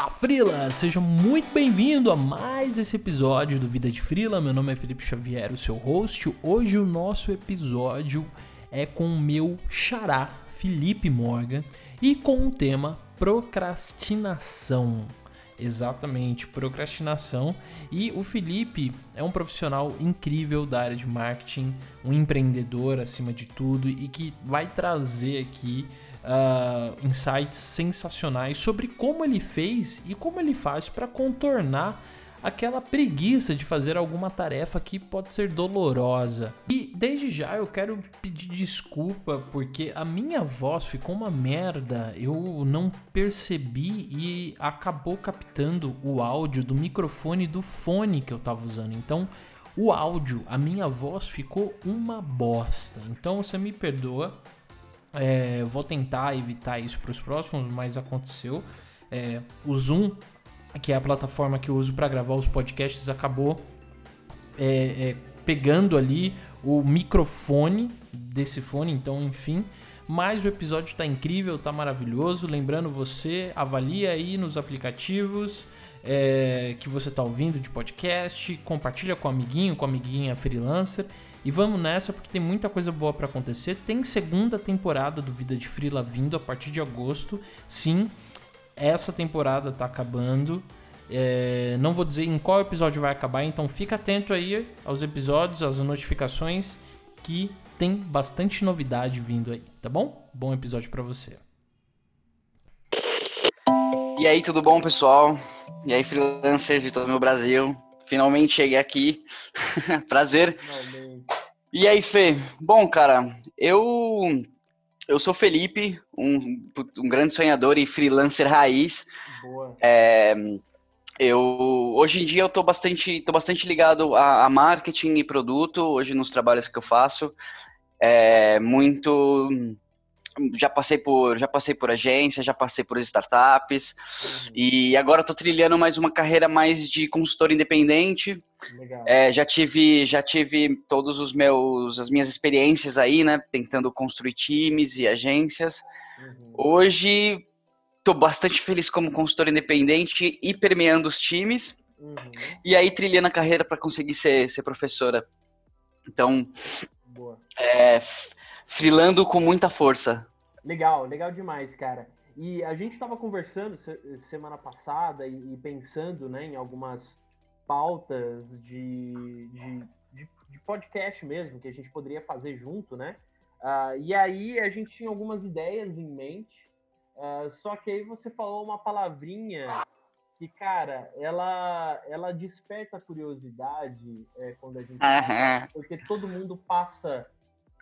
Fala Frila, seja muito bem-vindo a mais esse episódio do Vida de Frila. Meu nome é Felipe Xavier, o seu host. Hoje o nosso episódio é com o meu xará Felipe Morgan e com o tema procrastinação. Exatamente, procrastinação. E o Felipe é um profissional incrível da área de marketing, um empreendedor acima de tudo e que vai trazer aqui uh, insights sensacionais sobre como ele fez e como ele faz para contornar aquela preguiça de fazer alguma tarefa que pode ser dolorosa. E desde já eu quero pedir desculpa porque a minha voz ficou uma merda. Eu não percebi e acabou captando o áudio do microfone do fone que eu tava usando. Então, o áudio, a minha voz ficou uma bosta. Então, você me perdoa. É, vou tentar evitar isso para os próximos, mas aconteceu. É, o Zoom que é a plataforma que eu uso para gravar os podcasts, acabou é, é, pegando ali o microfone desse fone, então enfim. Mas o episódio está incrível, está maravilhoso. Lembrando você, avalia aí nos aplicativos é, que você está ouvindo de podcast, compartilha com o amiguinho, com a amiguinha freelancer. E vamos nessa porque tem muita coisa boa para acontecer. Tem segunda temporada do Vida de Freela vindo a partir de agosto. Sim, essa temporada tá acabando. É, não vou dizer em qual episódio vai acabar, então fica atento aí aos episódios, às notificações, que tem bastante novidade vindo aí, tá bom? Bom episódio para você. E aí, tudo bom, pessoal? E aí, freelancers de todo o meu Brasil? Finalmente cheguei aqui. Prazer. Finalmente. E aí, Fê? Bom, cara, eu eu sou Felipe, um, um grande sonhador e freelancer raiz. Boa. É, eu, hoje em dia eu estou bastante, tô bastante ligado a, a, marketing e produto, hoje nos trabalhos que eu faço. É, muito já passei por já passei por agência, já passei por startups uhum. e agora estou trilhando mais uma carreira mais de consultor independente. É, já tive já tive todos os meus as minhas experiências aí, né, tentando construir times e agências. Uhum. Hoje estou bastante feliz como consultor independente e permeando os times. Uhum. E aí trilhando a carreira para conseguir ser, ser professora. Então, Boa. É, frilando com muita força. Legal, legal demais, cara. E a gente estava conversando semana passada e, pensando né, em algumas pautas de, de, de, de, podcast mesmo que a gente poderia fazer junto, né? Uh, e aí a gente tinha algumas ideias em mente, uh, só que aí você falou uma palavrinha que, cara, ela, ela desperta a curiosidade é, quando a gente. Uhum. Porque todo mundo passa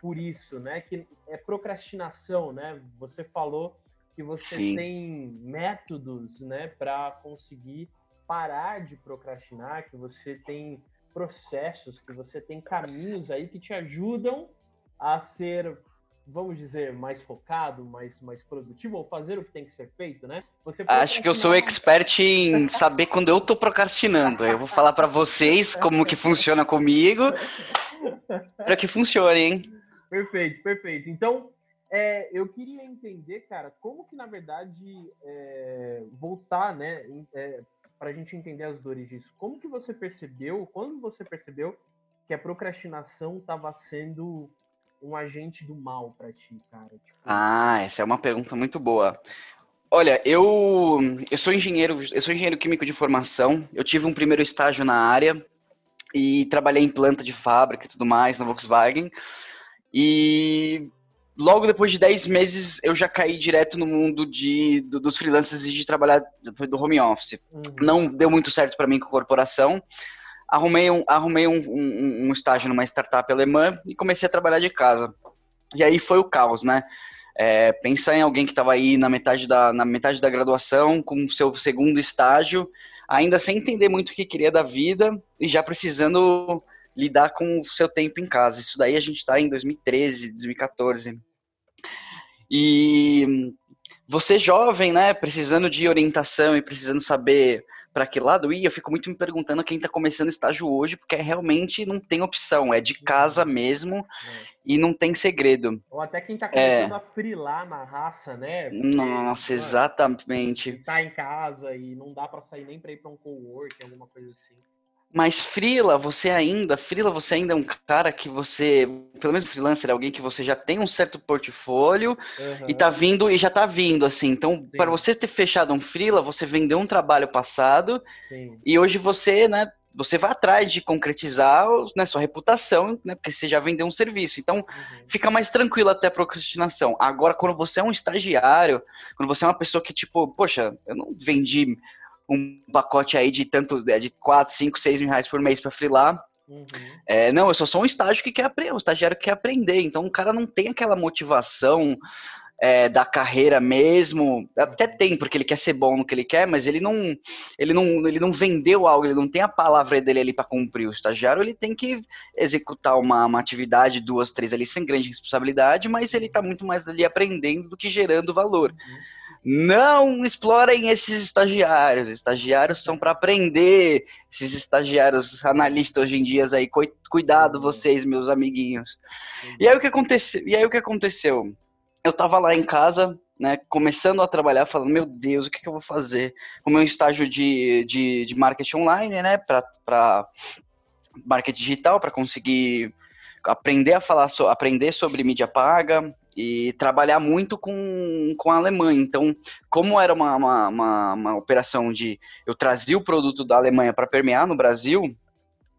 por isso, né? Que é procrastinação, né? Você falou que você Sim. tem métodos, né, para conseguir parar de procrastinar, que você tem processos, que você tem caminhos aí que te ajudam a ser, vamos dizer, mais focado, mais, mais produtivo, ou fazer o que tem que ser feito, né? Você Acho que eu sou expert em saber quando eu tô procrastinando. Eu vou falar para vocês como que funciona comigo, para que funcione, hein? Perfeito, perfeito. Então, é, eu queria entender, cara, como que, na verdade, é, voltar, né, é, para a gente entender as dores disso. Como que você percebeu, quando você percebeu que a procrastinação estava sendo um agente do mal para ti, cara? Tipo... Ah, essa é uma pergunta muito boa. Olha, eu, eu sou engenheiro, eu sou engenheiro químico de formação. Eu tive um primeiro estágio na área e trabalhei em planta de fábrica e tudo mais na Volkswagen. E logo depois de 10 meses eu já caí direto no mundo de, do, dos freelancers e de trabalhar do home office. Uhum. Não deu muito certo para mim com a corporação. Arrumei, um, arrumei um, um, um, estágio numa startup alemã e comecei a trabalhar de casa. E aí foi o caos, né? É, pensar em alguém que estava aí na metade, da, na metade da graduação, com seu segundo estágio, ainda sem entender muito o que queria da vida e já precisando lidar com o seu tempo em casa. Isso daí a gente está em 2013, 2014. E você jovem, né, precisando de orientação e precisando saber para que lado ir, eu fico muito me perguntando quem está começando estágio hoje, porque realmente não tem opção, é de casa mesmo é. e não tem segredo. Ou até quem está começando é... a frilar na raça, né? Porque, Nossa, exatamente. Tá em casa e não dá para sair nem para ir para um co-work, alguma coisa assim. Mas Frila, você ainda, Frila, você ainda é um cara que você, pelo menos freelancer, é alguém que você já tem um certo portfólio uhum. e tá vindo e já tá vindo assim. Então, para você ter fechado um Frila, você vendeu um trabalho passado Sim. e hoje você, né, você vai atrás de concretizar né, sua reputação, né, porque você já vendeu um serviço. Então, uhum. fica mais tranquilo até a procrastinação. Agora, quando você é um estagiário, quando você é uma pessoa que, tipo, poxa, eu não vendi um pacote aí de tanto, é, de 4, 5, 6 mil reais por mês para freelar. Uhum. É, não, eu só sou um estágio que quer aprender, um estagiário que quer aprender. Então o cara não tem aquela motivação é, da carreira mesmo. Até tem, porque ele quer ser bom no que ele quer, mas ele não, ele não, ele não vendeu algo, ele não tem a palavra dele ali para cumprir. O estagiário ele tem que executar uma, uma atividade, duas, três ali, sem grande responsabilidade, mas ele está muito mais ali aprendendo do que gerando valor. Uhum. Não explorem esses estagiários. Estagiários são para aprender. Esses estagiários analistas hoje em dia aí, cuidado uhum. vocês, meus amiguinhos. E aí o que aconteceu? E aí o que aconteceu? Eu tava lá em casa, né, começando a trabalhar, falando, meu Deus, o que, que eu vou fazer? O meu estágio de, de, de marketing online, né, para marketing digital, para conseguir aprender a falar, so, aprender sobre mídia paga, e trabalhar muito com, com a Alemanha. Então, como era uma, uma, uma, uma operação de eu trazia o produto da Alemanha para permear no Brasil,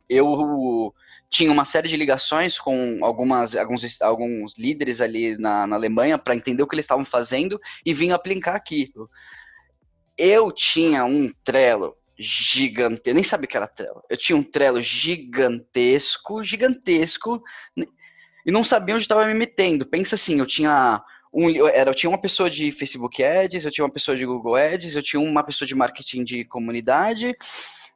eu tinha uma série de ligações com algumas, alguns, alguns líderes ali na, na Alemanha para entender o que eles estavam fazendo e vim aplicar aquilo. Eu tinha um Trello gigante, nem sabia que era Trello. Eu tinha um Trello gigantesco, gigantesco, e não sabia onde estava me metendo. Pensa assim, eu tinha um, eu, era, eu tinha uma pessoa de Facebook Ads, eu tinha uma pessoa de Google Ads, eu tinha uma pessoa de marketing de comunidade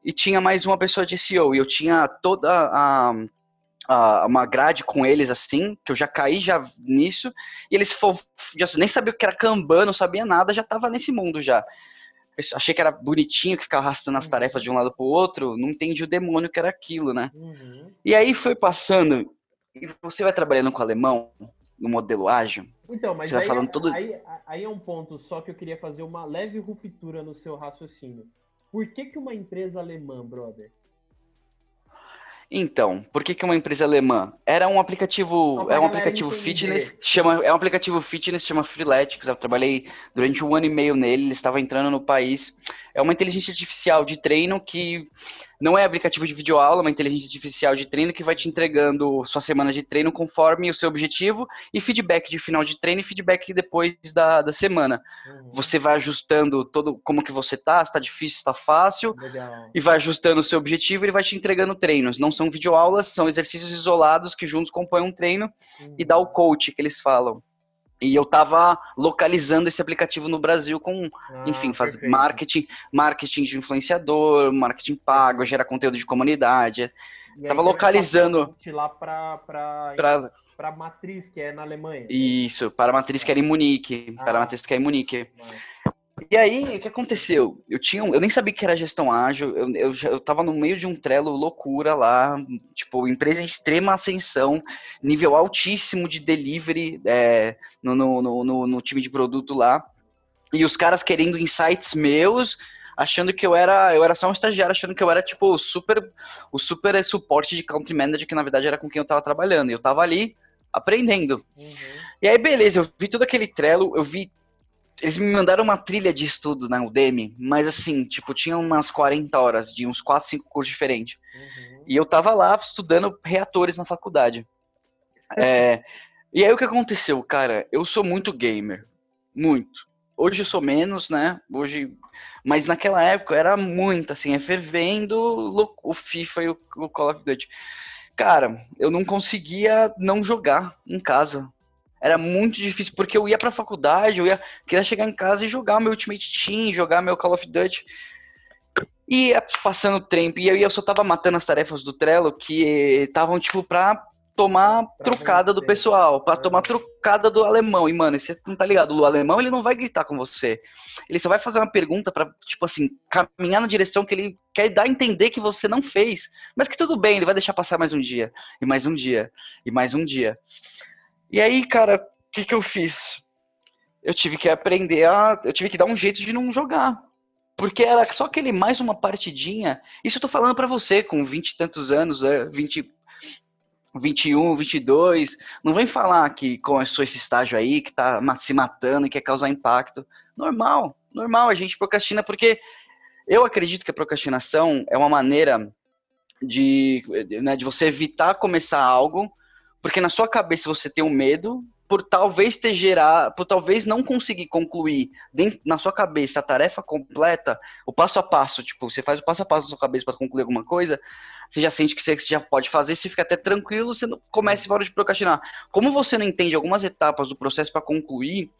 e tinha mais uma pessoa de SEO. E eu tinha toda a, a uma grade com eles assim, que eu já caí já nisso, e eles já nem sabia o que era Kanban, não sabia nada, já estava nesse mundo já. Eu achei que era bonitinho, que ficava arrastando as uhum. tarefas de um lado para o outro, não entendi o demônio que era aquilo, né? Uhum. E aí foi passando, e você vai trabalhando com alemão no modelo ágil? Então, mas você aí, vai falando todo... aí, aí é um ponto só que eu queria fazer uma leve ruptura no seu raciocínio. Por que, que uma empresa alemã, brother? Então, por que, que uma empresa alemã? Era um aplicativo, é um aplicativo fitness, chama, é um aplicativo fitness, chama Freeletics. Eu trabalhei durante um ano e meio nele, ele estava entrando no país. É uma inteligência artificial de treino que não é aplicativo de videoaula, é uma inteligência artificial de treino que vai te entregando sua semana de treino conforme o seu objetivo e feedback de final de treino e feedback depois da, da semana. Uhum. Você vai ajustando todo como que você tá, se tá difícil, se tá fácil, Legal. e vai ajustando o seu objetivo e ele vai te entregando treinos. Não são videoaulas, são exercícios isolados que juntos compõem um treino uhum. e dá o coach que eles falam. E eu estava localizando esse aplicativo no Brasil com, ah, enfim, fazer marketing, marketing de influenciador, marketing pago, gerar conteúdo de comunidade. Estava localizando lá para para matriz que é na Alemanha. Isso, para a matriz que era em Munique, ah. para a matriz que é em Munique. E aí, o que aconteceu? Eu tinha, eu nem sabia que era gestão ágil, eu, eu, eu tava no meio de um trelo loucura lá, tipo, empresa em extrema ascensão, nível altíssimo de delivery é, no, no, no, no time de produto lá, e os caras querendo insights meus, achando que eu era, eu era só um estagiário, achando que eu era tipo o super, o super suporte de country manager, que na verdade era com quem eu tava trabalhando. E eu tava ali aprendendo. Uhum. E aí, beleza, eu vi todo aquele trelo, eu vi eles me mandaram uma trilha de estudo na Udemy, mas assim, tipo, tinha umas 40 horas de uns 4, 5 cursos diferentes. Uhum. E eu tava lá estudando reatores na faculdade. É, e aí o que aconteceu, cara? Eu sou muito gamer. Muito. Hoje eu sou menos, né? Hoje. Mas naquela época era muito, assim, é fervendo o FIFA e o Call of Duty. Cara, eu não conseguia não jogar em casa era muito difícil, porque eu ia pra faculdade, eu ia, queria chegar em casa e jogar meu Ultimate Team, jogar meu Call of Duty. E ia passando o tempo, e eu, eu só tava matando as tarefas do Trello que estavam, tipo, pra tomar pra trucada do pessoal, para tomar trucada do alemão. E, mano, você não tá ligado, o alemão ele não vai gritar com você. Ele só vai fazer uma pergunta para tipo assim, caminhar na direção que ele quer dar a entender que você não fez. Mas que tudo bem, ele vai deixar passar mais um dia, e mais um dia, e mais um dia. E aí, cara, o que, que eu fiz? Eu tive que aprender a. Eu tive que dar um jeito de não jogar. Porque era só aquele mais uma partidinha. Isso eu tô falando para você, com 20 e tantos anos, 20, é, 21, 22. Não vem falar que começou esse estágio aí, que tá se matando e quer causar impacto. Normal, normal, a gente procrastina porque eu acredito que a procrastinação é uma maneira de, né, de você evitar começar algo, porque na sua cabeça você tem um medo por talvez ter gerar, por talvez não conseguir concluir dentro, na sua cabeça a tarefa completa, o passo a passo, tipo, você faz o passo a passo na sua cabeça para concluir alguma coisa, você já sente que você já pode fazer, você fica até tranquilo, você não começa para de procrastinar. Como você não entende algumas etapas do processo para concluir,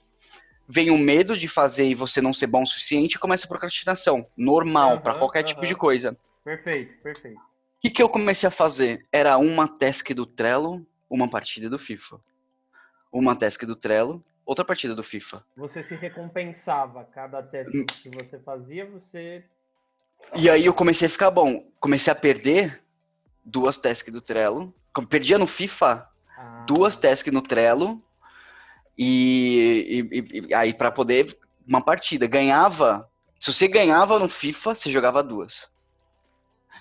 vem o medo de fazer e você não ser bom o suficiente e começa a procrastinação, normal, uhum, para qualquer uhum. tipo de coisa. Perfeito, perfeito. O que, que eu comecei a fazer? Era uma task do Trello, uma partida do FIFA uma task do Trello, outra partida do FIFA. Você se recompensava cada task hum. que você fazia, você. E aí eu comecei a ficar bom. Comecei a perder duas tasks do Trello. Perdia no FIFA ah. duas tasks no Trello. E, e, e aí para poder uma partida ganhava. Se você ganhava no FIFA, você jogava duas.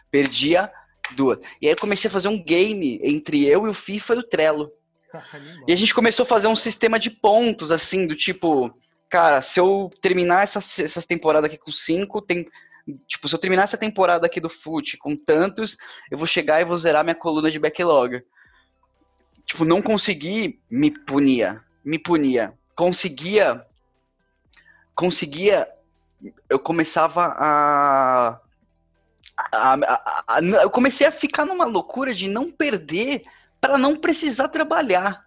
Perdia duas. E aí eu comecei a fazer um game entre eu e o FIFA e o Trello. E a gente começou a fazer um sistema de pontos, assim, do tipo, cara, se eu terminar essa, essa temporada aqui com cinco, tem. Tipo, se eu terminar essa temporada aqui do FUT com tantos, eu vou chegar e vou zerar minha coluna de backlog. Tipo, não consegui, me punia. Me punia. Conseguia. Conseguia. Eu começava a. A, a, a, eu comecei a ficar numa loucura de não perder para não precisar trabalhar.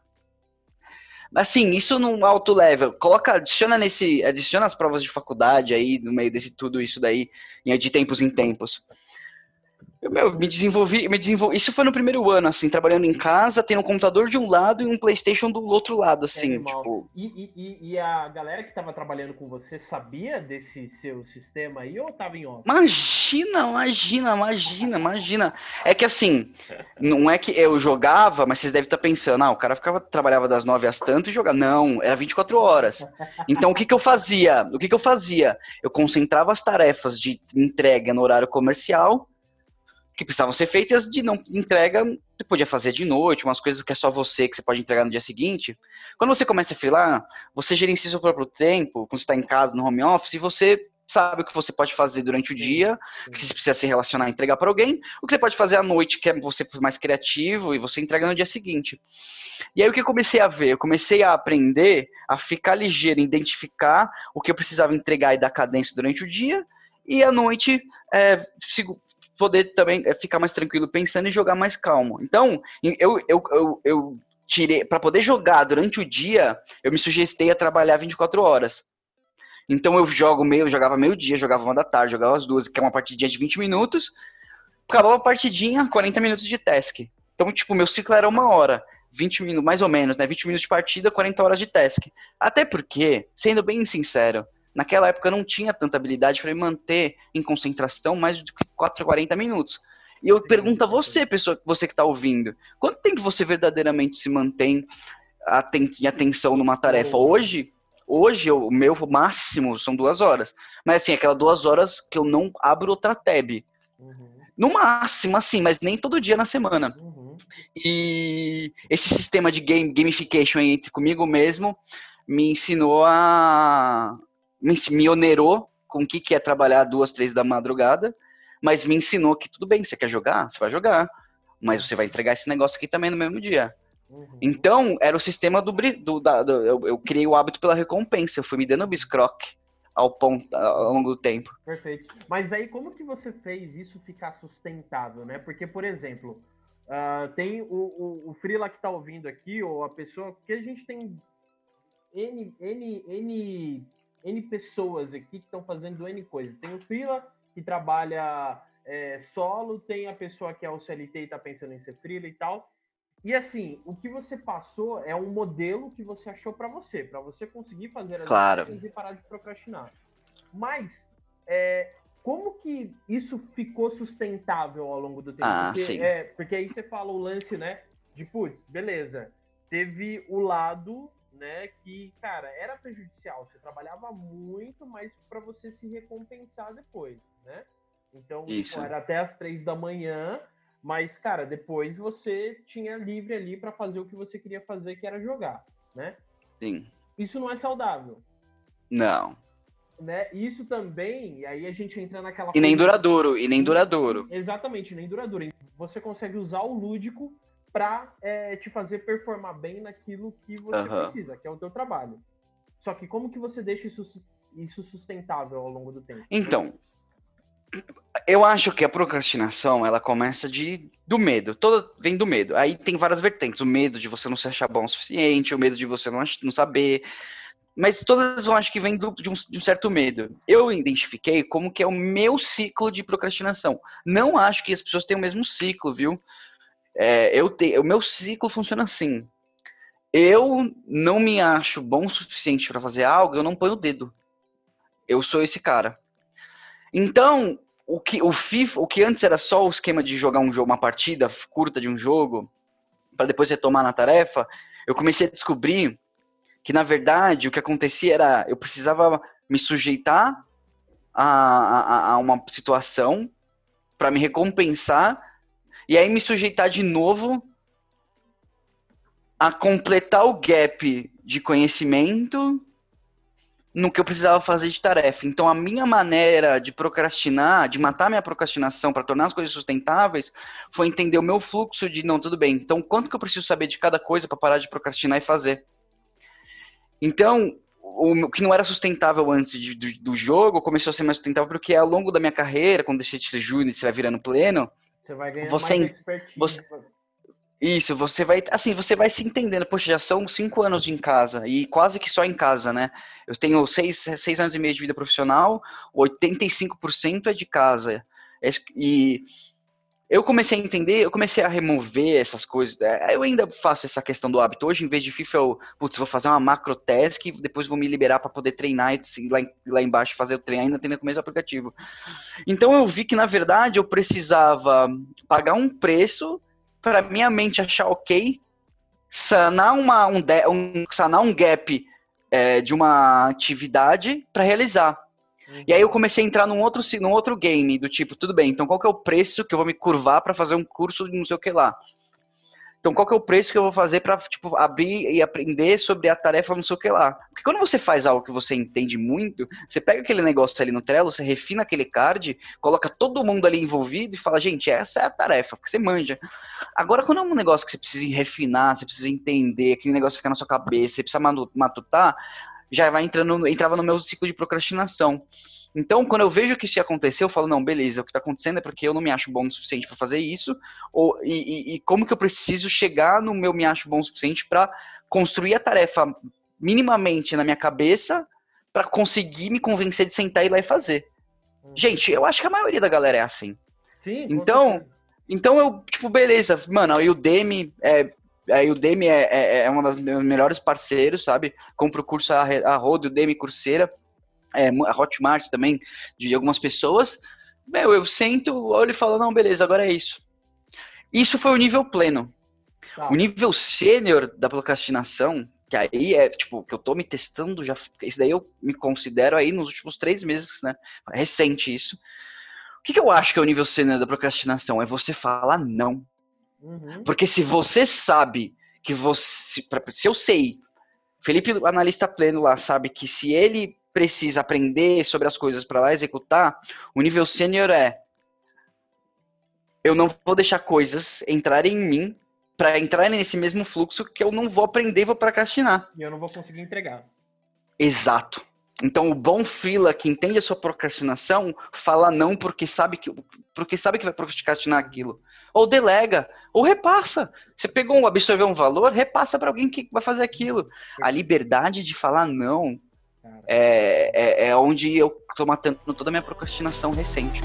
Assim, isso num alto level. Coloca, adiciona nesse, adiciona as provas de faculdade aí no meio desse tudo isso daí, de tempos em tempos. Eu, meu, me desenvolvi, me desenvolvi. Isso foi no primeiro ano, assim, trabalhando em casa, tendo um computador de um lado e um PlayStation do outro lado, assim, é, tipo. E, e, e, a galera que tava trabalhando com você sabia desse seu sistema aí ou tava em off? Imagina, imagina, imagina, imagina. É que assim, não é que eu jogava, mas vocês devem estar pensando, ah, o cara ficava, trabalhava das nove às tantas e jogava. Não, era 24 horas. Então o que que eu fazia? O que que eu fazia? Eu concentrava as tarefas de entrega no horário comercial que precisavam ser feitas de não entrega, você podia fazer de noite, umas coisas que é só você que você pode entregar no dia seguinte. Quando você começa a filar, você gerencia seu próprio tempo, quando você está em casa, no home office, e você sabe o que você pode fazer durante o dia, que você precisa se relacionar e entregar para alguém, o que você pode fazer à noite, que é você mais criativo, e você entrega no dia seguinte. E aí o que eu comecei a ver? Eu comecei a aprender a ficar ligeiro, identificar o que eu precisava entregar e dar cadência durante o dia, e à noite é, poder também é, ficar mais tranquilo pensando e jogar mais calmo. Então, eu, eu, eu, eu tirei, para poder jogar durante o dia, eu me sujeitei a trabalhar 24 horas. Então eu jogo meio, eu jogava meio dia, jogava uma da tarde, jogava as duas, que é uma partidinha de 20 minutos. Acabava a partidinha, 40 minutos de task. Então, tipo, meu ciclo era uma hora. 20 minutos, mais ou menos, né? 20 minutos de partida, 40 horas de task. Até porque, sendo bem sincero, Naquela época eu não tinha tanta habilidade para me manter em concentração mais do que 4, 40 minutos. E eu pergunto a você, pessoa, você que está ouvindo, quanto tempo você verdadeiramente se mantém em atenção numa tarefa? Hoje, hoje o meu máximo são duas horas. Mas assim, aquelas duas horas que eu não abro outra tab. Uhum. No máximo, assim, mas nem todo dia na semana. Uhum. E esse sistema de game, gamification entre comigo mesmo me ensinou a, me, onerou com o que, que é trabalhar duas, três da madrugada, mas me ensinou que tudo bem, você quer jogar, você vai jogar, mas você vai entregar esse negócio aqui também no mesmo dia. Uhum. Então, era o sistema do, do, da, do eu, eu, criei o hábito pela recompensa, eu fui me dando biscroque ao, ponto, ao longo do tempo. Perfeito. Mas aí, como que você fez isso ficar sustentável, né? Porque, por exemplo, uh, tem o, o, o Freela que está ouvindo aqui, ou a pessoa, que a gente tem N, N, N N pessoas aqui que estão fazendo N coisas. Tem o Frila, que trabalha é, solo, tem a pessoa que é o CLT e está pensando em ser Frila e tal. E assim, o que você passou é um modelo que você achou para você, para você conseguir fazer as claro. coisas e parar de procrastinar. Mas é, como que isso ficou sustentável ao longo do tempo? Ah, porque, sim. É, porque aí você fala o lance, né? De putz, beleza. Teve o lado, né, que, cara, era prejudicial. Você trabalhava muito, mas para você se recompensar depois, né? Então, Isso. Era até as três da manhã, mas, cara, depois você tinha livre ali para fazer o que você queria fazer, que era jogar, né? Sim. Isso não é saudável, Não. né? Isso também, e aí a gente entra naquela E nem coisa- duradouro, e nem duradouro. Exatamente, nem duradouro. Você consegue usar o lúdico para te fazer performar bem naquilo que você Aham. precisa, que é o teu trabalho. Só que como que você deixa isso, isso sustentável ao longo do tempo? Então, eu acho que a procrastinação, ela começa de do medo. Toda vem do medo. Aí tem várias vertentes. O medo de você não se achar bom o suficiente, o medo de você não, não saber. Mas todas eu acho que vem do- de, um, de um certo medo. Eu identifiquei como que é o meu ciclo de procrastinação. Não acho que as pessoas têm o mesmo ciclo, viu? É, eu te, o meu ciclo funciona assim. Eu não me acho bom o suficiente para fazer algo, eu não ponho o dedo. Eu sou esse cara. Então, o que, o FIFA, o que antes era só o esquema de jogar um jogo, uma partida curta de um jogo, para depois retomar na tarefa, eu comecei a descobrir que, na verdade, o que acontecia era eu precisava me sujeitar a, a, a uma situação para me recompensar e aí me sujeitar de novo a completar o gap de conhecimento no que eu precisava fazer de tarefa. Então, a minha maneira de procrastinar, de matar minha procrastinação para tornar as coisas sustentáveis, foi entender o meu fluxo de não, tudo bem. Então, quanto que eu preciso saber de cada coisa para parar de procrastinar e fazer? Então, o que não era sustentável antes de, do, do, jogo começou a ser mais sustentável porque ao longo da minha carreira, quando deixei de ser júnior e você vai virando pleno, você vai ganhar você, mais expertise. Você, isso, você vai, assim, você vai se entendendo. Poxa, já são cinco anos de em casa e quase que só em casa, né? Eu tenho seis, seis anos e meio de vida profissional, 85% é de casa. E eu comecei a entender, eu comecei a remover essas coisas. Eu ainda faço essa questão do hábito. Hoje, em vez de FIFA, eu, putz, vou fazer uma macro task, depois vou me liberar para poder treinar e lá, lá embaixo fazer o treino, ainda tendo com o mesmo aplicativo. Então eu vi que, na verdade, eu precisava pagar um preço para minha mente achar ok, sanar, uma, um, um, sanar um gap é, de uma atividade para realizar. E aí eu comecei a entrar num outro, num outro game, do tipo, tudo bem, então qual que é o preço que eu vou me curvar para fazer um curso de não sei o que lá? Então qual que é o preço que eu vou fazer para tipo, abrir e aprender sobre a tarefa não sei o que lá? Porque quando você faz algo que você entende muito, você pega aquele negócio ali no Trello, você refina aquele card, coloca todo mundo ali envolvido e fala, gente, essa é a tarefa, porque você manja. Agora, quando é um negócio que você precisa refinar, você precisa entender, aquele negócio fica na sua cabeça, você precisa matutar, já vai entrando, entrava no meu ciclo de procrastinação. Então, quando eu vejo que isso ia acontecer, eu falo, não, beleza, o que está acontecendo é porque eu não me acho bom o suficiente para fazer isso, ou, e, e, e, como que eu preciso chegar no meu me acho bom o suficiente para construir a tarefa minimamente na minha cabeça para conseguir me convencer de sentar e ir lá e fazer. Uhum. Gente, eu acho que a maioria da galera é assim. Sim. Então, então eu, tipo, beleza, mano, aí o Demi é, Aí o Demi é, é, é uma das meus melhores parceiros, sabe? Compro o curso a, a Rodo, o Demi Curseira, é, a Hotmart também, de algumas pessoas. Meu, eu sento, olho e falo, não, beleza, agora é isso. Isso foi o nível pleno. Tá. O nível sênior da procrastinação, que aí é, tipo, que eu tô me testando já, isso daí eu me considero aí nos últimos três meses, né? É recente isso. O que, que eu acho que é o nível sênior da procrastinação? É você falar não. Uhum. Porque se você sabe que você. Se eu sei, Felipe, analista pleno lá, sabe que se ele precisa aprender sobre as coisas para lá executar, o nível sênior é. Eu não vou deixar coisas entrarem em mim para entrar nesse mesmo fluxo que eu não vou aprender e vou procrastinar. E eu não vou conseguir entregar. Exato. Então o bom freela que entende a sua procrastinação fala não porque sabe que porque sabe que vai procrastinar aquilo. Ou delega, ou repassa. Você pegou um, absorveu um valor, repassa para alguém que vai fazer aquilo. A liberdade de falar não é, é, é onde eu tô matando toda a minha procrastinação recente.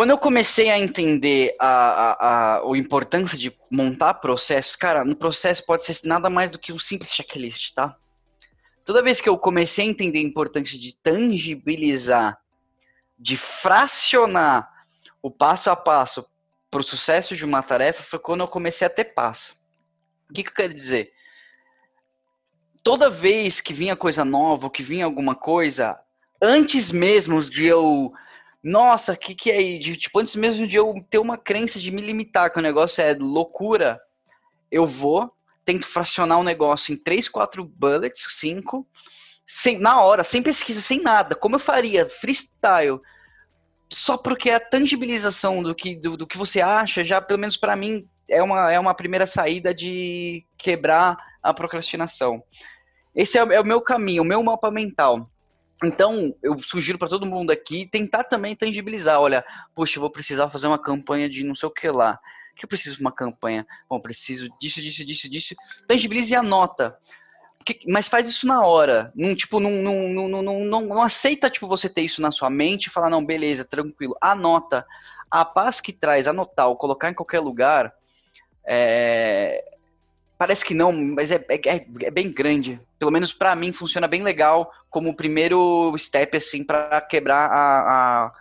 Quando eu comecei a entender a, a, a, a importância de montar processos, cara, no processo pode ser nada mais do que um simples checklist, tá? Toda vez que eu comecei a entender a importância de tangibilizar, de fracionar o passo a passo para o sucesso de uma tarefa, foi quando eu comecei a ter paz. O que, que eu quero dizer? Toda vez que vinha coisa nova, que vinha alguma coisa, antes mesmo de eu nossa, que que é de, tipo, antes mesmo de eu ter uma crença de me limitar, que o negócio é loucura, eu vou, tento fracionar o negócio em 3, 4 bullets, 5, sem, na hora, sem pesquisa, sem nada. Como eu faria? Freestyle. Só porque a tangibilização do que, do, do que você acha, já, pelo menos para mim, é uma, é uma primeira saída de quebrar a procrastinação. Esse é, é o meu caminho, o meu mapa mental. Então, eu sugiro para todo mundo aqui tentar também tangibilizar. Olha, poxa, eu vou precisar fazer uma campanha de não sei o que lá. O que eu preciso de uma campanha? Bom, preciso disso, disso, disso, disso. Tangibilize e anota. Mas faz isso na hora. Não, tipo, não, não, não, não, não aceita tipo, você ter isso na sua mente e falar, não, beleza, tranquilo. Anota. A paz que traz anotar ou colocar em qualquer lugar é, Parece que não, mas é, é, é bem grande. Pelo menos para mim funciona bem legal como o primeiro step, assim, para quebrar a, a,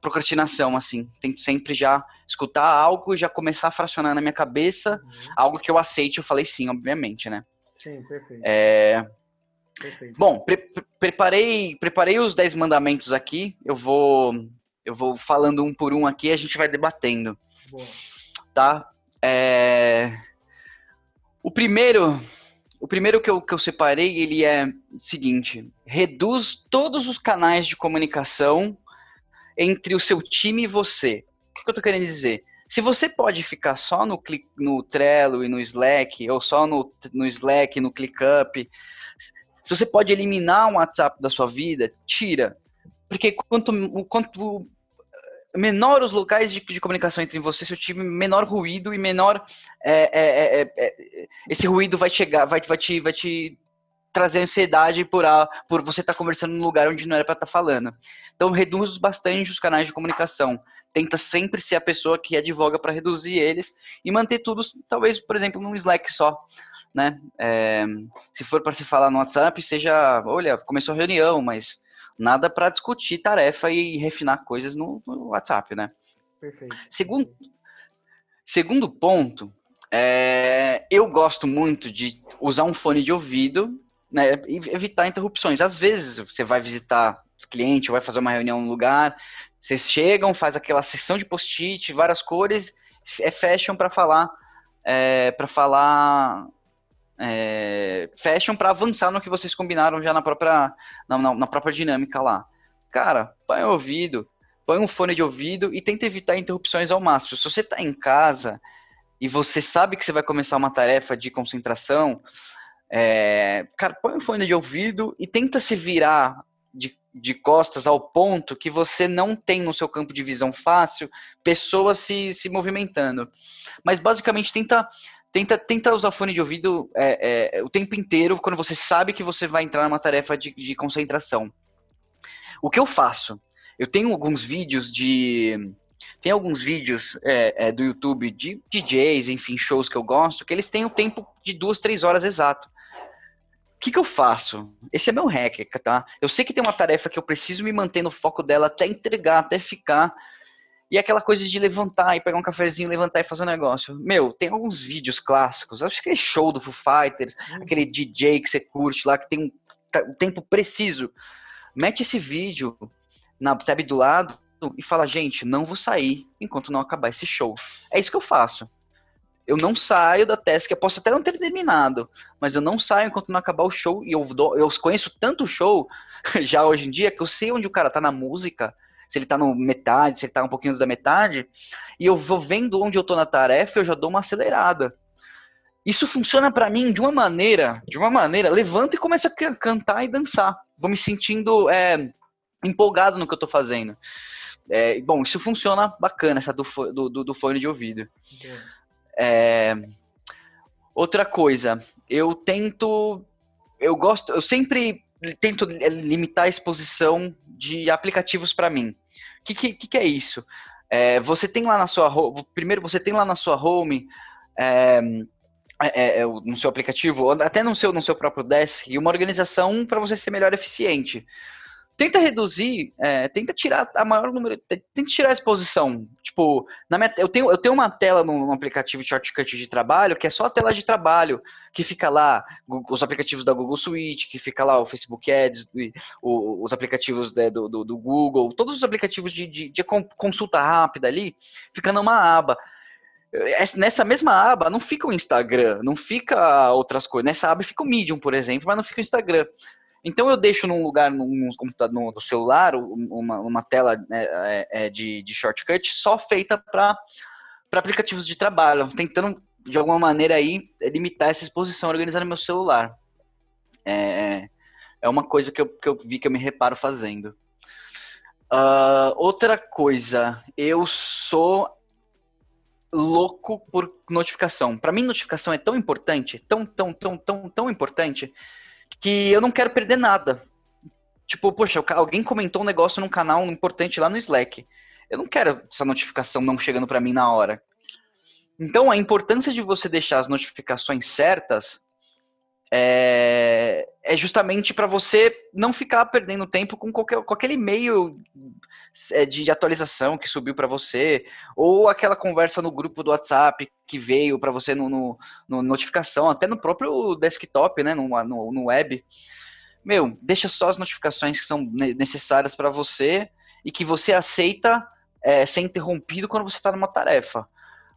procrastinação, assim. Tento sempre já escutar algo e já começar a fracionar na minha cabeça uhum. algo que eu aceite. Eu falei sim, obviamente, né? Sim, perfeito. É... Perfeito. Bom, pre preparei, preparei os 10 mandamentos aqui. Eu vou, eu vou falando um por um aqui e a gente vai debatendo. Boa. Tá? É... O primeiro, o primeiro que eu, que eu separei, ele é o seguinte: reduz todos os canais de comunicação entre o seu time e você. O que eu tô querendo dizer? Se você pode ficar só no, no Trello e no Slack, ou só no, no Slack, no ClickUp, se você pode eliminar um WhatsApp da sua vida, tira. Porque quanto, quanto menor os locais de, de, comunicação entre você e seu time, menor ruído e menor é, é, é, é, esse ruído vai chegar, vai, vai, te, vai te trazer ansiedade por, a, por você estar tá conversando num lugar onde não era para estar tá falando. Então reduz bastante os canais de comunicação. Tenta sempre ser a pessoa que advoga para reduzir eles e manter tudo, talvez, por exemplo, num Slack só. Né? É, se for para se falar no WhatsApp, seja, olha, começou a reunião, mas nada para discutir tarefa e refinar coisas no, no WhatsApp, né? Perfeito. Segundo, segundo ponto, é, eu gosto muito de usar um fone de ouvido né, e evitar interrupções. Às vezes você vai visitar cliente, vai fazer uma reunião no lugar, vocês chegam, faz aquela sessão de post-it, várias cores, é, fecham para falar é, para falar é, fecham para avançar no que vocês combinaram já na própria, na, na, na, própria dinâmica lá. Cara, põe o ouvido, põe um fone de ouvido e tenta evitar interrupções ao máximo. Se você está em casa e você sabe que você vai começar uma tarefa de concentração, é, cara, põe um fone de ouvido e tenta se virar de, de costas ao ponto que você não tem no seu campo de visão fácil pessoas se, se movimentando. Mas basicamente tenta Tenta, tenta usar fone de ouvido é, é, o tempo inteiro quando você sabe que você vai entrar numa tarefa de, de concentração. O que eu faço? Eu tenho alguns vídeos de. Tem alguns vídeos é, é do YouTube de DJs, enfim, shows que eu gosto, que eles têm o um tempo de duas, três horas exato. O que, que eu faço? Esse é meu hack, tá? Eu sei que tem uma tarefa que eu preciso me manter no foco dela até entregar, até ficar e aquela coisa de levantar e pegar um cafezinho, levantar e fazer um negócio. Meu, tem alguns vídeos clássicos. Acho que é show do Foo Fighters, uhum. aquele DJ que você curte lá, que tem um tempo preciso. Mete esse vídeo na tab do lado e fala, gente, não vou sair enquanto não acabar esse show. É isso que eu faço. Eu não saio da task, eu posso até não ter terminado, mas eu não saio enquanto não acabar o show. E eu, eu conheço tanto show já hoje em dia que eu sei onde o cara tá na música, se ele tá no metade, se ele tá um pouquinho antes da metade, e eu vou vendo onde eu tô na tarefa, eu já dou uma acelerada. Isso funciona para mim de uma maneira, de uma maneira, levanta e começa a cantar e dançar. Vou me sentindo é, empolgado no que eu tô fazendo. É, bom, isso funciona bacana, essa do, do, do fone de ouvido. É, outra coisa, eu tento, eu gosto, eu sempre tento limitar a exposição de aplicativos para mim que, que, que é isso? É, você tem lá na sua primeiro você tem lá na sua home é, é, é, no seu aplicativo, até no seu, no seu próprio desk, uma organização para você ser melhor eficiente tenta reduzir, é, tenta tirar a maior número, tenta tirar a exposição. Tipo, na minha, eu, tenho, eu tenho uma tela no, no, aplicativo de shortcut de trabalho, que é só a tela de trabalho, que fica lá os aplicativos da Google Suite, que fica lá o Facebook Ads, os aplicativos né, do, do, do, Google, todos os aplicativos de, de, de consulta rápida ali, fica numa aba nessa mesma aba não fica o Instagram, não fica outras coisas. Nessa aba fica o Medium, por exemplo, mas não fica o Instagram. Então eu deixo num lugar, num computador, no, celular, uma, uma tela né, é, é, de, de shortcut só feita para aplicativos de trabalho, tentando de alguma maneira aí limitar essa exposição, organizar no meu celular. É, é uma coisa que eu, que eu vi que eu me reparo fazendo. Uh, outra coisa, eu sou louco por notificação. Para mim, notificação é tão importante, tão, tão, tão, tão, tão importante, que eu não quero perder nada. Tipo, poxa, alguém comentou um negócio num canal importante lá no Slack. Eu não quero essa notificação não chegando para mim na hora. Então, a importância de você deixar as notificações certas é, é justamente para você não ficar perdendo tempo com, qualquer, com aquele e-mail é, de atualização que subiu para você, ou aquela conversa no grupo do WhatsApp que veio para você no, no, no, notificação, até no próprio desktop, né, no, no, no web. Meu, deixa só as notificações que são necessárias para você e que você aceita é, ser interrompido quando você está numa tarefa.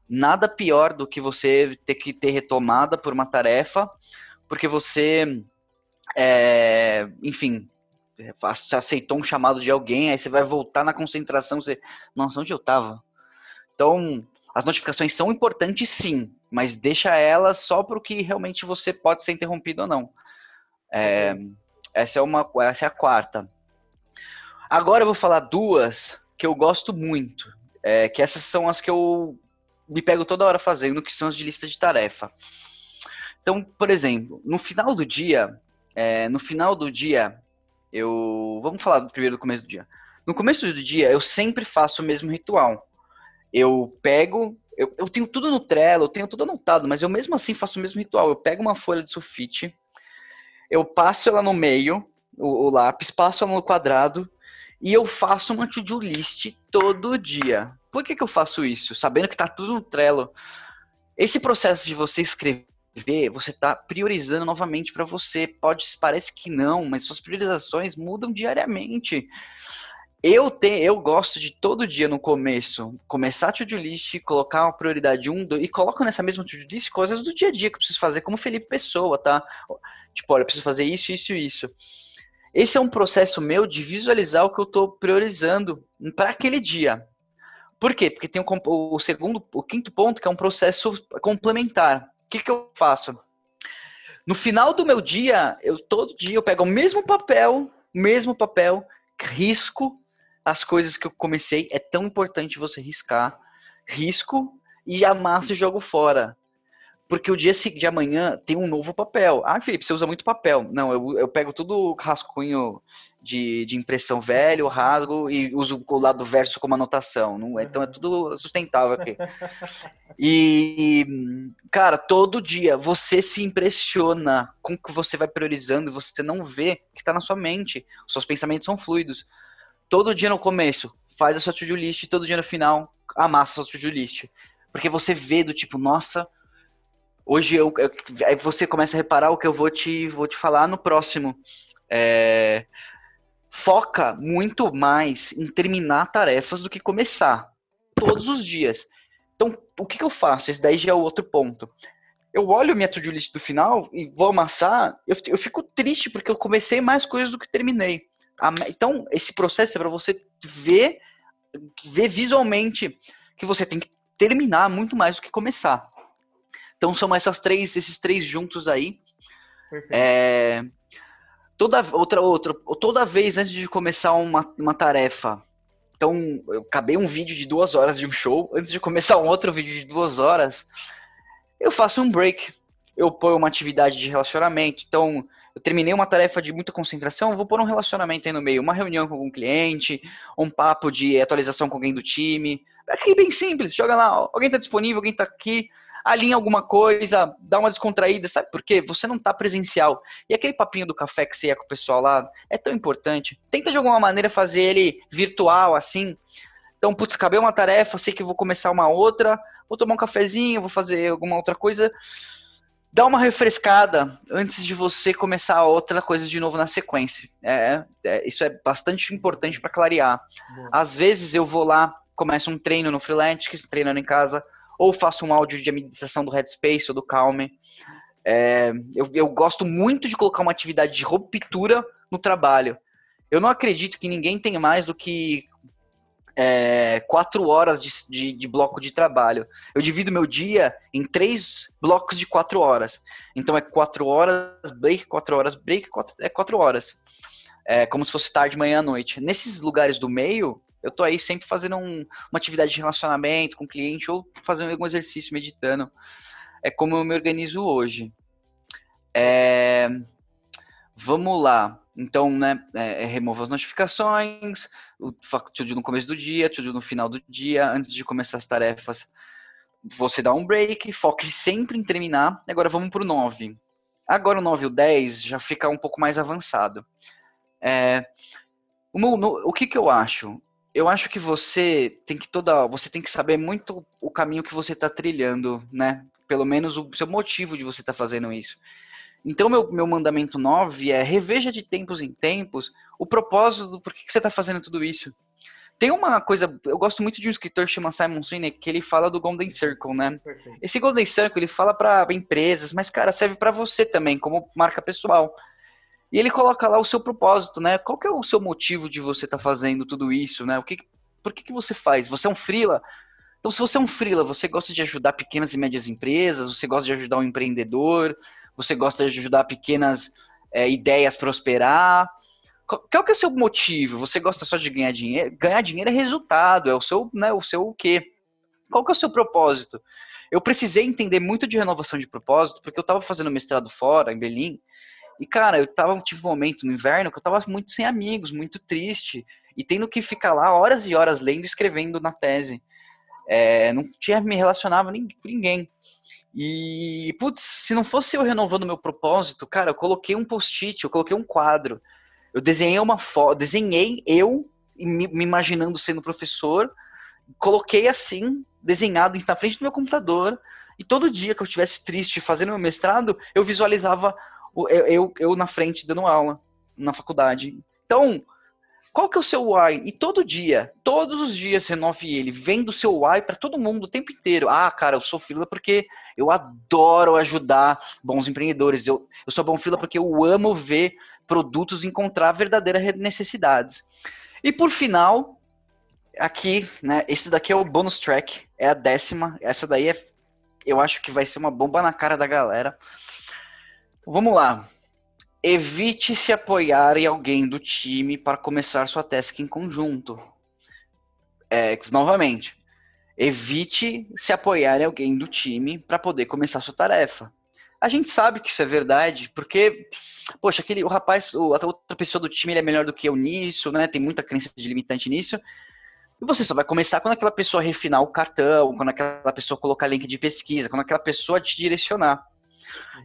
Nada pior do que você ter que ter retomada por uma tarefa, porque você, é, enfim, aceitou um chamado de alguém, aí você vai voltar na concentração, você, nossa, onde eu tava? Então, as notificações são importantes sim, mas deixa elas só para o que realmente você pode ser interrompido ou não. É, essa é uma, essa é a quarta. Agora eu vou falar duas que eu gosto muito, é, que essas são as que eu me pego toda hora fazendo, que são as de lista de tarefa. Então, por exemplo, no final do dia, é, no final do dia, eu. Vamos falar primeiro do começo do dia. No começo do dia, eu sempre faço o mesmo ritual. Eu pego. Eu, eu tenho tudo no Trello, eu tenho tudo anotado, mas eu mesmo assim faço o mesmo ritual. Eu pego uma folha de sulfite, eu passo ela no meio, o, o lápis, passo ela no quadrado, e eu faço uma to-do list todo dia. Por que, que eu faço isso? Sabendo que está tudo no Trello. Esse processo de você escrever ver, você está priorizando novamente para você. Pode, parece que não, mas suas priorizações mudam diariamente. Eu tenho, eu gosto de todo dia no começo começar a to-do list, colocar uma prioridade 1, 2, e coloco nessa mesma to-do list coisas do dia a dia que eu preciso fazer, como Felipe Pessoa, tá? Tipo, olha, eu preciso fazer isso, isso e isso. Esse é um processo meu de visualizar o que eu estou priorizando para aquele dia. Por quê? Porque tem o, o segundo, o quinto ponto, que é um processo complementar que, que eu faço? No final do meu dia, eu todo dia eu pego o mesmo papel, mesmo papel, risco as coisas que eu comecei. É tão importante você riscar, risco e amasso e jogo fora. Porque o dia de amanhã tem um novo papel. Ah, Felipe, você usa muito papel. Não, eu, eu pego tudo rascunho de, de impressão velho, rasgo e uso o lado verso como anotação. Não, é, então é tudo sustentável aqui. E, cara, todo dia você se impressiona com o que você vai priorizando e você não vê que está na sua mente. Os seus pensamentos são fluidos. Todo dia no começo, faz a sua to-do list, todo dia no final, amassa a sua to-do list. Porque você vê do tipo, nossa, hoje eu, eu, Aí você começa a reparar o que eu vou te, vou te falar no próximo. É, foca muito mais em terminar tarefas do que começar. Todos os dias. Então, o que, que eu faço? Esse daí já é o outro ponto. Eu olho minha to-do list do final e vou amassar, eu, eu fico triste porque eu comecei mais coisas do que terminei. Então, esse processo é para você ver, ver visualmente que você tem que terminar muito mais do que começar. Então, são essas três, esses três juntos aí. É, toda outra outra toda vez antes de começar uma, uma tarefa. Então eu acabei um vídeo de duas horas de um show. Antes de começar um outro vídeo de duas horas eu faço um break. Eu ponho uma atividade de relacionamento. Então eu terminei uma tarefa de muita concentração, vou pôr um relacionamento aí no meio, uma reunião com algum cliente, um papo de atualização com alguém do time. É aqui bem simples, joga lá, alguém está disponível, alguém está aqui, alinha alguma coisa, dá uma descontraída, sabe por quê? Você não está presencial. E aquele papinho do café que você ia com o pessoal lá é tão importante. Tenta de alguma maneira fazer ele virtual, assim. Então, putz, acabei uma tarefa, sei que vou começar uma outra, vou tomar um cafezinho, vou fazer alguma outra coisa dá uma refrescada antes de você começar outra coisa de novo na sequência. É, é isso é bastante importante para clarear. Boa. Às vezes eu vou lá, começo um treino no Freeletics, treinando em casa, ou faço um áudio de meditação do Headspace ou do Calm. É, eu, eu gosto muito de colocar uma atividade de ruptura no trabalho. Eu não acredito que ninguém tenha mais do que é, quatro horas de, de, de, bloco de trabalho. Eu divido meu dia em três blocos de quatro horas. Então é quatro horas break, quatro horas break, quatro, é quatro horas. É como se fosse tarde, manhã, noite. Nesses lugares do meio, eu tô aí sempre fazendo um, uma atividade de relacionamento com o cliente ou fazendo algum exercício, meditando. É como eu me organizo hoje. É, vamos lá. Então, né, é, é remova as notificações, tudo no começo do dia, tudo no final do dia, antes de começar as tarefas, você dá um break, foque sempre em terminar. Agora vamos para o 9. Agora o 9 e o 10 já fica um pouco mais avançado. É, o, meu, no, o que, que eu acho? Eu acho que você tem que toda, você tem que saber muito o caminho que você está trilhando, né? Pelo menos o seu motivo de você estar tá fazendo isso. Então, meu, meu mandamento 9 é reveja de tempos em tempos o propósito do porquê que você está fazendo tudo isso. Tem uma coisa, eu gosto muito de um escritor chamado Simon Sinek, que ele fala do Golden Circle, né? Perfeito. Esse Golden Circle, ele fala para empresas, mas, cara, serve para você também, como marca pessoal. E ele coloca lá o seu propósito, né? Qual que é o seu motivo de você estar tá fazendo tudo isso, né? O que, por que, que você faz? Você é um freela? Então, se você é um freela, você gosta de ajudar pequenas e médias empresas, você gosta de ajudar um empreendedor, você gosta de ajudar pequenas é, ideias prosperar. Qual que é o seu motivo? Você gosta só de ganhar dinheiro? Ganhar dinheiro é resultado, é o seu, né, o seu o quê? Qual que é o seu propósito? Eu precisei entender muito de renovação de propósito, porque eu estava fazendo mestrado fora, em Berlim, e, cara, eu tava, tive um momento no inverno que eu tava muito sem amigos, muito triste, e tendo que ficar lá horas e horas lendo e escrevendo na tese. É, não tinha me relacionava nem com ninguém. E, putz, se não fosse eu renovando meu propósito, cara, eu coloquei um post-it, eu coloquei um quadro. Eu desenhei uma foto, desenhei eu me, me imaginando sendo professor, coloquei assim, desenhado na frente do meu computador, e todo dia que eu estivesse triste fazendo meu mestrado, eu visualizava eu, eu, eu na frente dando aula na faculdade. Então, qual que é o seu why? E todo dia, todos os dias renove ele, vendo o seu why para todo mundo o tempo inteiro. Ah, cara, eu sou fila porque eu adoro ajudar bons empreendedores. Eu, eu sou bom fila porque eu amo ver produtos encontrar verdadeiras necessidades. E por final, aqui, né, esse daqui é o bonus track, é a décima. Essa daí é, eu acho que vai ser uma bomba na cara da galera. Vamos lá. Evite se apoiar em alguém do time para começar sua task em conjunto. É, novamente, evite se apoiar em alguém do time para poder começar sua tarefa. A gente sabe que isso é verdade, porque, poxa, aquele, o rapaz, a outra pessoa do time é melhor do que eu nisso, né? Tem muita crença de limitante nisso. E você só vai começar quando aquela pessoa refinar o cartão, quando aquela pessoa colocar link de pesquisa, quando aquela pessoa te direcionar.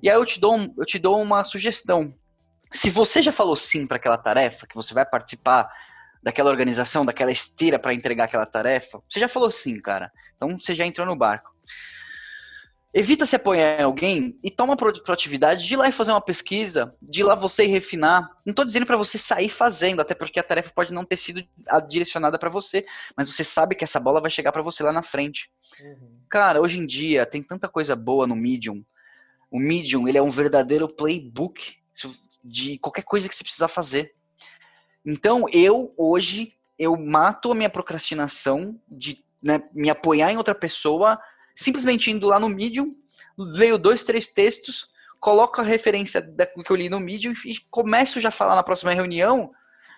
E aí eu te dou, eu te dou uma sugestão se você já falou sim para aquela tarefa, que você vai participar daquela organização, daquela esteira para entregar aquela tarefa, você já falou sim, cara. Então você já entrou no barco. Evita se apoiar em alguém e toma a proatividade de ir lá e fazer uma pesquisa, de ir lá você refinar. Não estou dizendo para você sair fazendo, até porque a tarefa pode não ter sido direcionada para você, mas você sabe que essa bola vai chegar para você lá na frente. Uhum. Cara, hoje em dia tem tanta coisa boa no Medium. O Medium, ele é um verdadeiro playbook de qualquer coisa que você precisar fazer. Então, eu hoje eu mato a minha procrastinação de né, me apoiar em outra pessoa, simplesmente indo lá no Medium, leio dois, três textos, coloco a referência daquilo que eu li no Medium e começo já a falar na próxima reunião,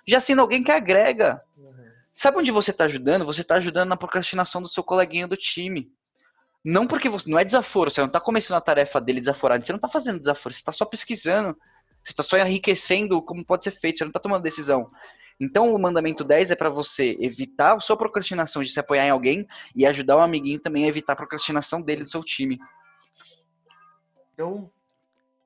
já sendo alguém que agrega. Uhum. Sabe onde você está ajudando? Você está ajudando na procrastinação do seu coleguinha do time. Não porque você. Não é desaforo, você não está começando a tarefa dele desaforado, você não está fazendo desaforo, você está só pesquisando Você está só enriquecendo como pode ser feito, você não está tomando decisão. Então, o mandamento 10 é para você evitar a sua procrastinação de se apoiar em alguém e ajudar o amiguinho também a evitar a procrastinação dele do seu time. Então,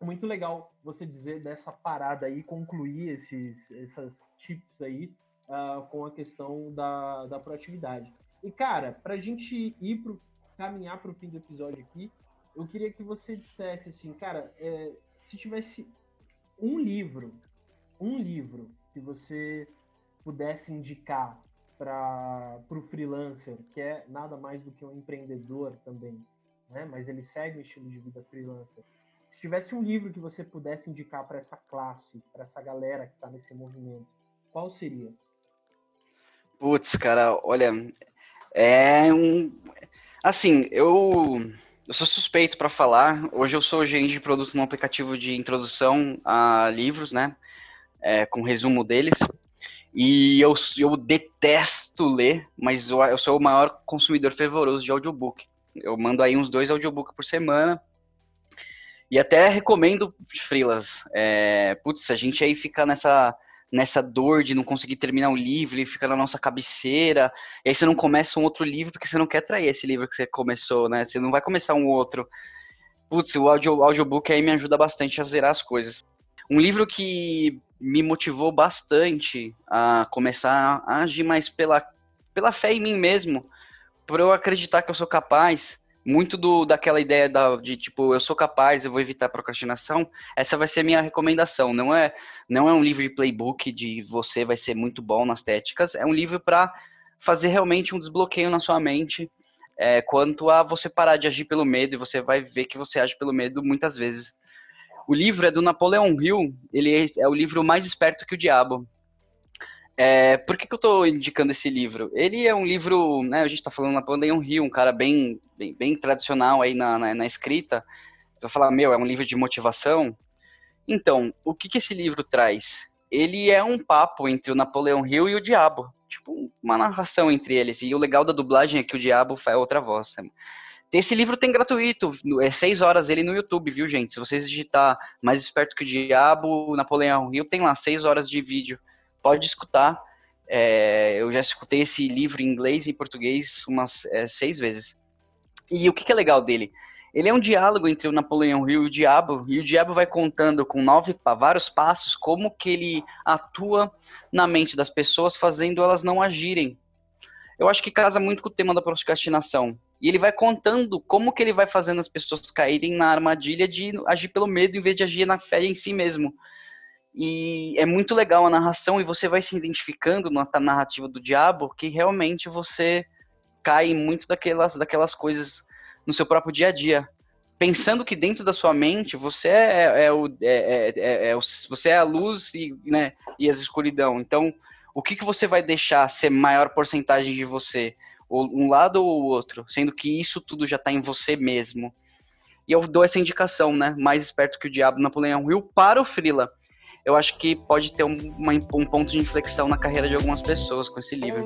muito legal você dizer dessa parada aí, concluir esses, essas tips aí uh, com a questão da, da proatividade. E, cara, para a gente ir pro, caminhar para o fim do episódio aqui, eu queria que você dissesse assim, cara, é, se tivesse um livro, um livro que você pudesse indicar para o freelancer, que é nada mais do que um empreendedor também, né? mas ele segue o estilo de vida freelancer. Se tivesse um livro que você pudesse indicar para essa classe, para essa galera que está nesse movimento, qual seria? Putz, cara, olha, é um. Assim, eu, eu sou suspeito para falar. Hoje eu sou gerente de produtos num aplicativo de introdução a livros, né? É, com resumo deles. E eu, eu detesto ler, mas eu, eu sou o maior consumidor fervoroso de audiobook. Eu mando aí uns dois audiobooks por semana. E até recomendo frilas. É, putz, a gente aí fica nessa, nessa dor de não conseguir terminar um livro e fica na nossa cabeceira. E aí você não começa um outro livro porque você não quer trair esse livro que você começou, né? Você não vai começar um outro. Putz, o audio, audiobook aí me ajuda bastante a zerar as coisas. Um livro que me motivou bastante a começar a agir mais pela, pela fé em mim mesmo, por eu acreditar que eu sou capaz, muito do, daquela ideia da, de tipo, eu sou capaz, eu vou evitar procrastinação, essa vai ser minha recomendação. Não é, não é um livro de playbook de você vai ser muito bom nas técnicas, é um livro para fazer realmente um desbloqueio na sua mente é, quanto a você parar de agir pelo medo e você vai ver que você age pelo medo muitas vezes. O livro é do Napoleão Hill, ele é, é o livro mais esperto que o diabo. É, por que, que eu estou indicando esse livro? Ele é um livro, né, a gente está falando Napoleão Hill, um cara bem, bem, bem tradicional aí na, na, na escrita. Vai falar, meu, é um livro de motivação. Então, o que, que esse livro traz? Ele é um papo entre o Napoleão Hill e o diabo. Tipo, uma narração entre eles. E o legal da dublagem é que o diabo faz outra voz. Esse livro tem gratuito, é seis horas ele no YouTube, viu, gente? Se vocês digitar Mais Esperto que o Diabo, Napoleão Rio, tem lá seis horas de vídeo. Pode escutar. É, eu já escutei esse livro em inglês e português umas é, seis vezes. E o que, que, é legal dele? Ele é um diálogo entre o Napoleão Rio e o Diabo, e o Diabo vai contando com nove, vários passos como que ele atua na mente das pessoas, fazendo elas não agirem. Eu acho que casa muito com o tema da procrastinação e ele vai contando como que ele vai fazendo as pessoas caírem na armadilha de agir pelo medo em vez de agir na fé em si mesmo. E é muito legal a narração e você vai se identificando na narrativa do diabo que realmente você cai muito daquelas, daquelas coisas no seu próprio dia a dia. Pensando que dentro da sua mente você é, é, o, é, é, é, o, você é a luz e, né, e a escuridão. Então, o que, que você vai deixar ser maior porcentagem de você? um lado ou o outro, sendo que isso tudo já está em você mesmo. E eu dou essa indicação, né? Mais esperto que o diabo, Napoleão Hill, para o Frila. Eu acho que pode ter uma, um ponto de inflexão na carreira de algumas pessoas com esse livro.